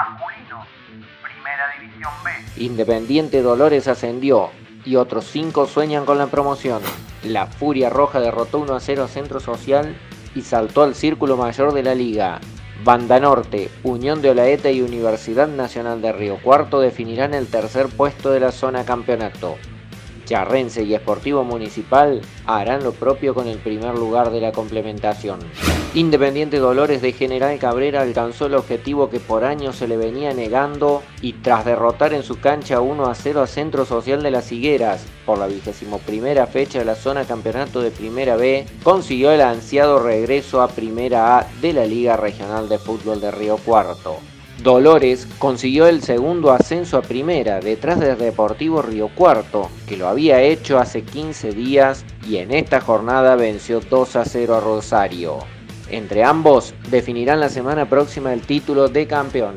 masculino, Primera División B. Independiente Dolores ascendió y otros cinco sueñan con la promoción. La Furia Roja derrotó 1 a 0 a Centro Social y saltó al círculo mayor de la liga. Banda Norte, Unión de Olaeta y Universidad Nacional de Río Cuarto definirán el tercer puesto de la zona campeonato. Charrense y Esportivo Municipal harán lo propio con el primer lugar de la complementación. Independiente Dolores de General Cabrera alcanzó el objetivo que por años se le venía negando y tras derrotar en su cancha 1 a 0 a Centro Social de las Higueras por la vigésimo primera fecha de la zona campeonato de Primera B, consiguió el ansiado regreso a Primera A de la Liga Regional de Fútbol de Río Cuarto. Dolores consiguió el segundo ascenso a primera detrás del Deportivo Río Cuarto, que lo había hecho hace 15 días y en esta jornada venció 2 a 0 a Rosario. Entre ambos definirán la semana próxima el título de campeón.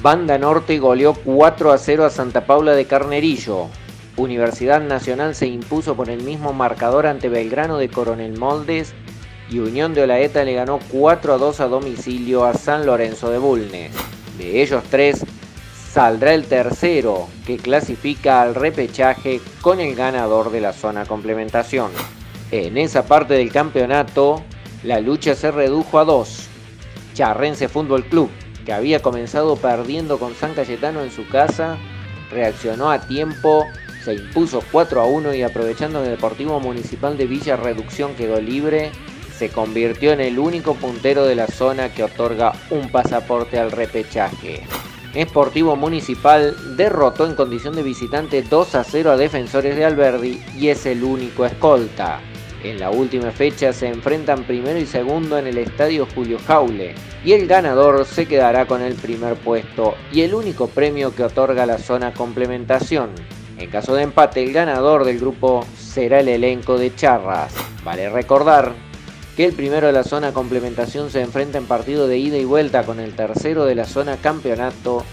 Banda Norte goleó 4 a 0 a Santa Paula de Carnerillo. Universidad Nacional se impuso por el mismo marcador ante Belgrano de Coronel Moldes y Unión de Olaeta le ganó 4 a 2 a domicilio a San Lorenzo de Bulnes. De ellos tres, saldrá el tercero, que clasifica al repechaje con el ganador de la zona complementación. En esa parte del campeonato, la lucha se redujo a dos. Charrense Fútbol Club, que había comenzado perdiendo con San Cayetano en su casa, reaccionó a tiempo, se impuso 4 a 1 y aprovechando el Deportivo Municipal de Villa Reducción quedó libre se convirtió en el único puntero de la zona que otorga un pasaporte al repechaje. Esportivo Municipal derrotó en condición de visitante 2 a 0 a Defensores de Alberdi y es el único escolta. En la última fecha se enfrentan primero y segundo en el estadio Julio Jaule y el ganador se quedará con el primer puesto y el único premio que otorga la zona complementación. En caso de empate, el ganador del grupo será el elenco de Charras. Vale recordar que el primero de la zona complementación se enfrenta en partido de ida y vuelta con el tercero de la zona campeonato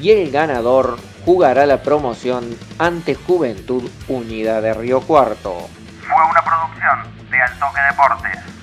y el ganador jugará la promoción ante Juventud Unida de Río Cuarto. Fue una producción de Altoque Deportes.